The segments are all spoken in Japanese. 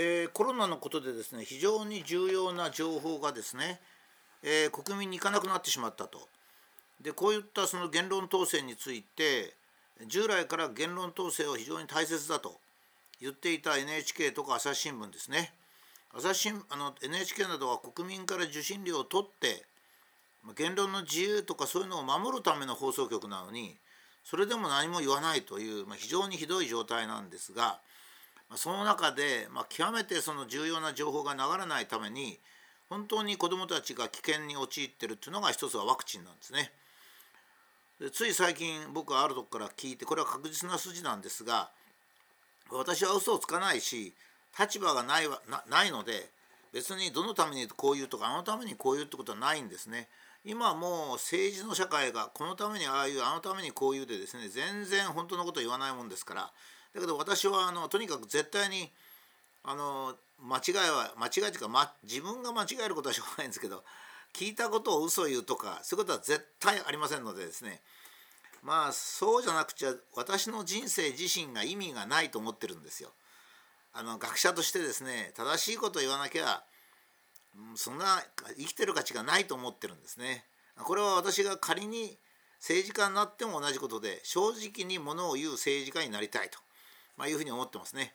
えー、コロナのことでですね非常に重要な情報がですね、えー、国民に行かなくなってしまったと。でこういったその言論統制について従来から言論統制は非常に大切だと言っていた NHK とか朝日新聞ですね。朝日新あの NHK などは国民から受信料を取って言論の自由とかそういうのを守るための放送局なのにそれでも何も言わないという、まあ、非常にひどい状態なんですが、ま、その中で、ま、極めてその重要な情報が流れないために本当に子どもたちが危険に陥ってるっていうのが一つはワクチンなんですね。でつい最近僕はあるとこから聞いてこれは確実な筋なんですが私は嘘をつかないし立場がないわなないので別にどのためにこういうとかあのためにこういうってことはないんですね。今もう政治の社会がこのためにああいうあのためにこういうでですね全然本当のこと言わないもんですからだけど私はあのとにかく絶対にあの間違いは間違いというか、ま、自分が間違えることはしょうがないんですけど聞いたことを嘘を言うとかそういうことは絶対ありませんのでですねまあそうじゃなくちゃ私の人生自身が意味がないと思ってるんですよ。あの学者としてですね正しいことを言わなきゃそんな生きてる価値がないと思ってるんですね。これは私が仮に政治家になっても同じことで正直にものを言う政治家になりたいと、まあ、いうふうに思ってますね。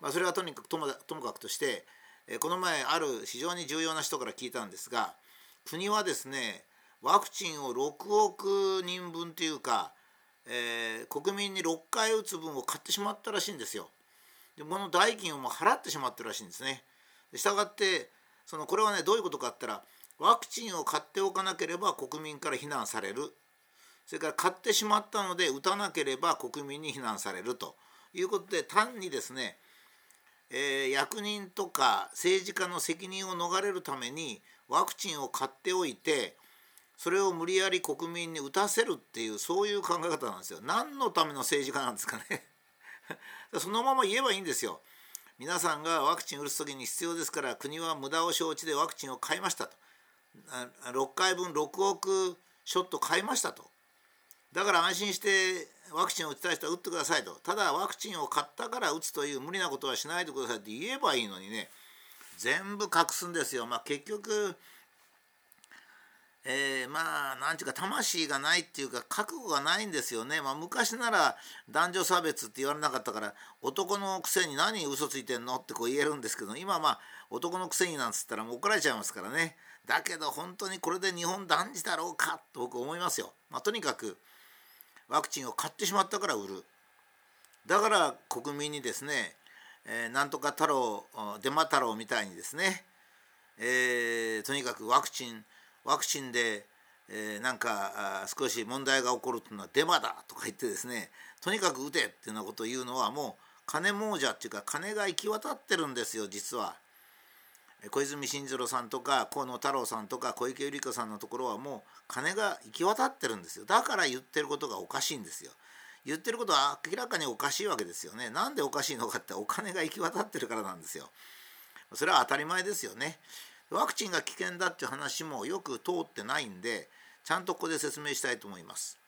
まあ、それはとにかくともともかくとしてこの前ある非常に重要な人から聞いたんですが国はですねワクチンを6億人分というか、えー、国民に6回打つ分を買ってしまったらしいんですよ。でこの代金をもう払ってしまってるらしいんですね。したがってそのこれはねどういうことかって言ったらワクチンを買っておかなければ国民から非難されるそれから買ってしまったので打たなければ国民に非難されるということで単にですね、えー、役人とか政治家の責任を逃れるためにワクチンを買っておいてそれを無理やり国民に打たせるっていうそういう考え方なんですよ。何のための政治家なんですかね そのまま言えばいいんですよ。皆さんがワクチンを打つ時に必要ですから国は無駄を承知でワクチンを買いましたと6回分6億ショット買いましたとだから安心してワクチンを打ちたい人は打ってくださいと。ただワクチンを買ったから打つという無理なことはしないでください。って言えばいいのにね全部隠すんですよ。まあ、結局えー、まあなんていうか魂がないっていうか覚悟がないんですよね、まあ、昔なら男女差別って言われなかったから男のくせに何嘘ついてんのってこう言えるんですけど今まあ男のくせになんつったらもう怒られちゃいますからね。だけど本当にこれで日本男児だろうかと僕思いますよ、まあ、とにかくワクチンを買ってしまったから売るだから国民にですね、えー、なんとか太郎デマ太郎みたいにですね、えー、とにかくワクチンワクチンで、えー、なんか少し問題が起こるっていうのはデマだとか言ってですねとにかく打てっていうようなことを言うのはもう金亡者っていうか金が行き渡ってるんですよ実は。小泉進次郎さんとか河野太郎さんとか小池百合子さんのところはもう金が行き渡ってるんですよ。だから言ってることがおかしいんですよ。言ってることは明らかにおかしいわけですよね。なんでおかしいのかってお金が行き渡ってるからなんですよ。それは当たり前ですよね。ワクチンが危険だっていう話もよく通ってないんでちゃんとここで説明したいと思います。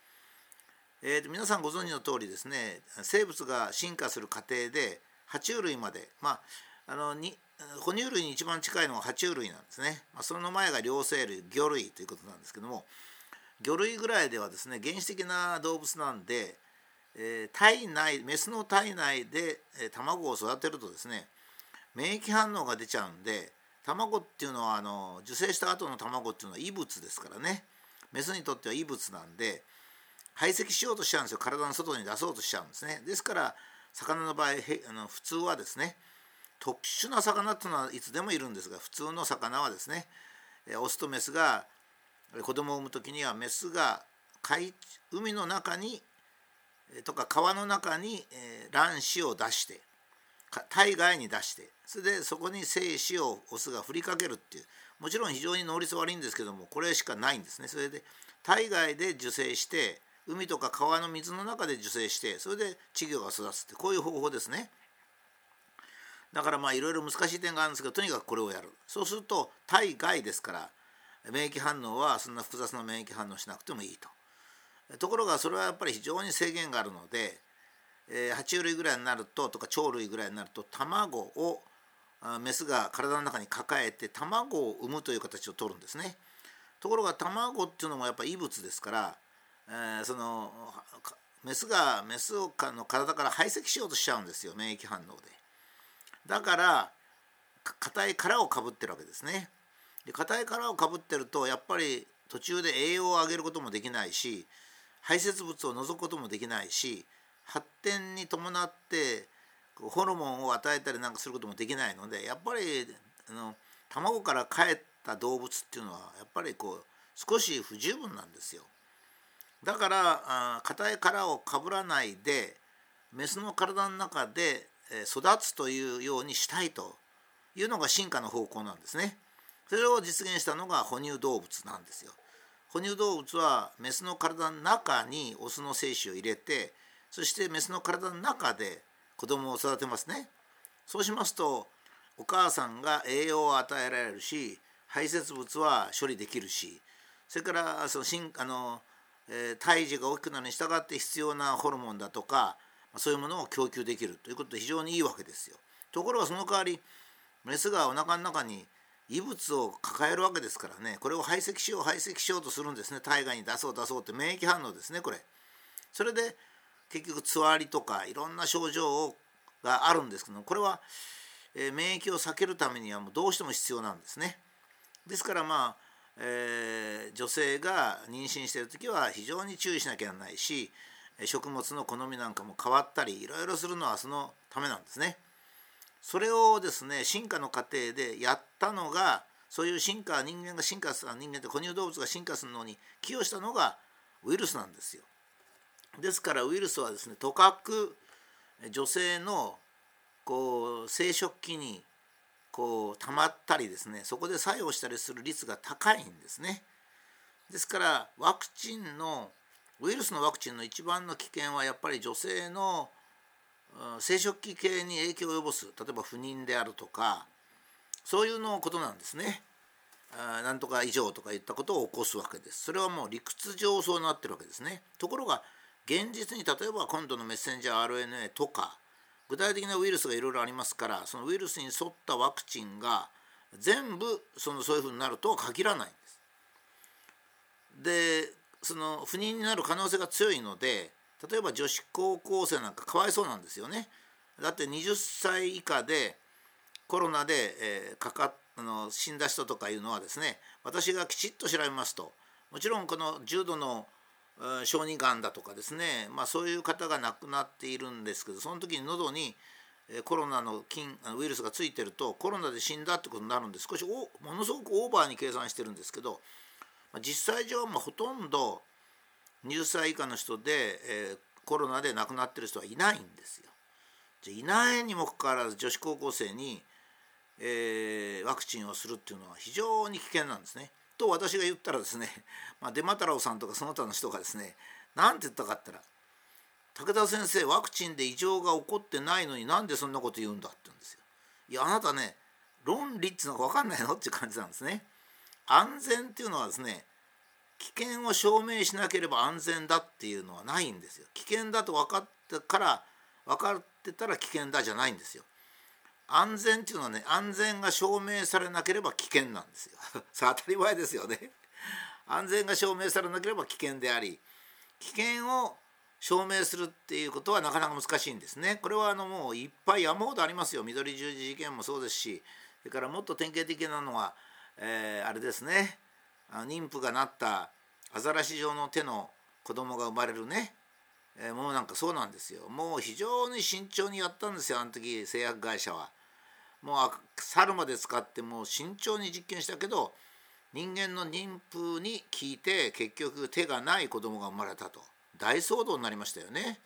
えーと、皆さんご存知の通りですね生物が進化する過程で爬虫類までまああのに哺乳類に一番近いのは爬虫類なんですね、まあ、その前が両生類魚類ということなんですけども魚類ぐらいではですね原始的な動物なんで、えー、体内メスの体内で、え、卵を育てるとですね免疫反応が出ちゃうんで卵っていうのはあの受精した後の卵っていうのは異物ですからね。メスにとっては異物なんで排斥しようとしちゃうんですよ。体の外に出そうとしちゃうんですね。ですから魚の場合あの普通はですね特殊な魚っていうのはいつでもいるんですが普通の魚はですねオスとメスが子供を産む時にはメスが海海の中にとか川の中に卵子を出して体外に出してそれでそこに精子をオスが振りかけるっていうもちろん非常に能率悪いんですけどもこれしかないんですね。それで体外で受精して海とか川の水の中で受精してそれで稚魚が育つってこういう方法ですね。だからまあいろいろ難しい点があるんですけどとにかくこれをやるそうすると体外ですから免疫反応はそんな複雑な免疫反応しなくてもいいとところがそれはやっぱり非常に制限があるのでえー、爬虫類ぐらいになるととか鳥類ぐらいになると卵をメスが体の中に抱えて卵を産むという形をとるんですね。ところが卵っていうのもやっぱり異物ですから、えー、そのメスがメスをの体から排斥しようとしちゃうんですよ免疫反応で。だから硬い殻をかぶってるわけですね。で硬い殻をかぶってるとやっぱり途中で栄養を上げることもできないし排泄物を除くこともできないし発展に伴ってホルモンを与えたりなんかすることもできないのでやっぱりあの卵からかえった動物っていうのはやっぱりこう少し不十分なんですよ。だから硬い殻をかぶらないでメスの体の中で育つというようにしたいというのが進化の方向なんですね。それを実現したのが哺乳動物なんですよ。哺乳動物はメスの体の中にオスの精子を入れてそしてメスの体の中で子供を育てますね。そうしますとお母さんが栄養を与えられるし排泄物は処理できるしそれからそのあの、えー、胎児が大きくなるに従って必要なホルモンだとかそういうものを供給できるということで非常にいいわけですよ。ところがその代わりメスがお腹の中に異物を抱えるわけですからねこれを排斥しよう排斥しようとするんですね体外に出そう出そうって免疫反応ですねこれ。それで結局つわりとかいろんな症状をがあるんですけどこれは、えー、免疫を避けるためにはもうどうしても必要なんですね。ですからまあ、えー、女性が妊娠してる時は非常に注意しなきゃならないし食物の好みなんかも変わったりいろいろするのはそのためなんですね。それをですね進化の過程でやったのがそういう進化人間が進化する人間って哺乳動物が進化するのに寄与したのがウイルスなんですよ。ですからウイルスはですねとかく女性のこう生殖器にこう溜まったりですねそこで作用したりする率が高いんですね。ですからワクチンのウイルスのワクチンの一番の危険はやっぱり女性の生殖器系に影響を及ぼす例えば不妊であるとかそういうのことなんですね。なんとか異常とかいったことを起こすわけです。それはもう理屈上そうなってるわけですね。ところが現実に例えば今度のメッセンジャー RNA とか具体的なウイルスがいろいろありますからそのウイルスに沿ったワクチンが全部そのそういうふうになるとは限らないんです。でその不妊になる可能性が強いので例えば女子高校生なんかかわいそうなんですよね。だって20歳以下でコロナで、えー、かかあの死んだ人とかいうのはですね私がきちっと調べますともちろんこの重度の小児がんだとかですね、まあ、そういう方が亡くなっているんですけどその時に喉にコロナの菌ウイルスがついてるとコロナで死んだってことになるんで少しものすごくオーバーに計算してるんですけど実際上はほとんど20歳以下の人で、えー、コロナで亡くなってる人はいないんですよ。じゃいないにもかかわらず女子高校生に、えー、ワクチンをするっていうのは非常に危険なんですね。と私が言ったらですね、まあ、デマタラオさんとかその他の人がですね何て言ったかって言ったら武田先生ワクチンで異常が起こってないのになんでそんなこと言うんだって言うんですよ。いやあなたね論理っていうのが分かんないのって感じなんですね。安全っていうのはですね危険を証明しなければ安全だっていうのはないんですよ。危険だと分かってから分かってたら危険だじゃないんですよ。安全っていうのはね安全が証明されなければ危険なんですよ。さあ当たり前ですよね。安全が証明されなければ危険であり危険を証明するっていうことはなかなか難しいんですね。これはあのもういっぱい山ほどありますよ。緑十字事件もそうですしそれからもっと典型的なのは、えー、あれですねあの妊婦がなったアザラシ状の手の子供が生まれるねえー、もうなんかそうなんですよもう非常に慎重にやったんですよあの時製薬会社は。もう猿まで使ってもう慎重に実験したけど人間の妊婦に効いて結局手がない子供が生まれたと大騒動になりましたよね。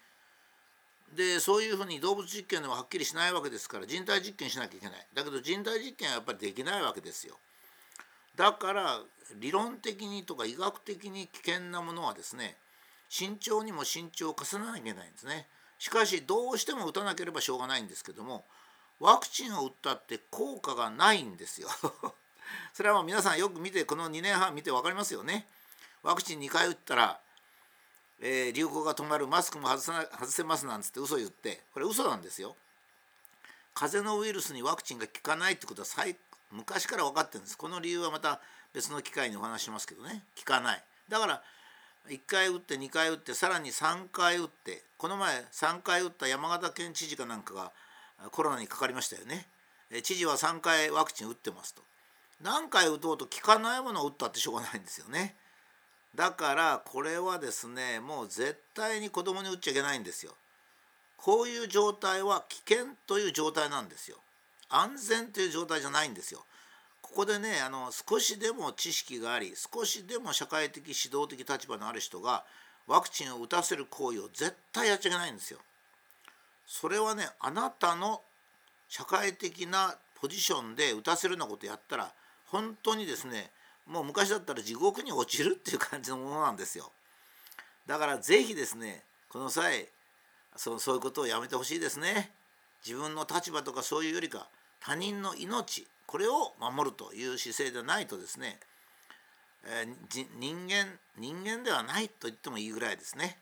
でそういうふうに動物実験でもはっきりしないわけですから人体実験しなきゃいけないだけど人体実験はやっぱりできないわけですよ。だから理論的にとか医学的に危険なものはですね慎重にも慎重を重ねなきゃいけないんですね。しかしどうしても打たなければしょうがないんですけどもワクチンを打ったって効果がないんですよ。それはもう皆さんよく見てこの2年半見て分かりますよね。ワクチン2回打ったら、えー、流行が止まるマスクも外さ外せますなんつって嘘言ってこれ嘘なんですよ。風邪のウイルスにワクチンが効かないってことは昔から分かってるんです。この理由はまた別の機会にお話しますけどね。効かない。だから1回打って2回打ってさらに3回打ってこの前3回打った山形県知事かなんかがコロナにかかりましたよね。知事は3回ワクチン打ってますと。何回打とうと効かないものを打ったってしょうがないんですよね。だからこれはですねもう絶対に子供に打っちゃいけないんですよ。こういう状態は危険という状態なんですよ。安全という状態じゃないんですよここでねあの少しでも知識があり少しでも社会的指導的立場のある人がワクチンを打たせる行為を絶対やっちゃいけないんですよ。それはねあなたの社会的なポジションで打たせるようなことやったら本当にですねもう昔だったら地獄に落ちるっていう感じのものなんですよ。だから是非ですねこの際そそういうことをやめてほしいですね。自分の立場とかそういうよりか他人の命これを守るという姿勢でないとですね、えー、人間人間ではないと言ってもいいぐらいですね。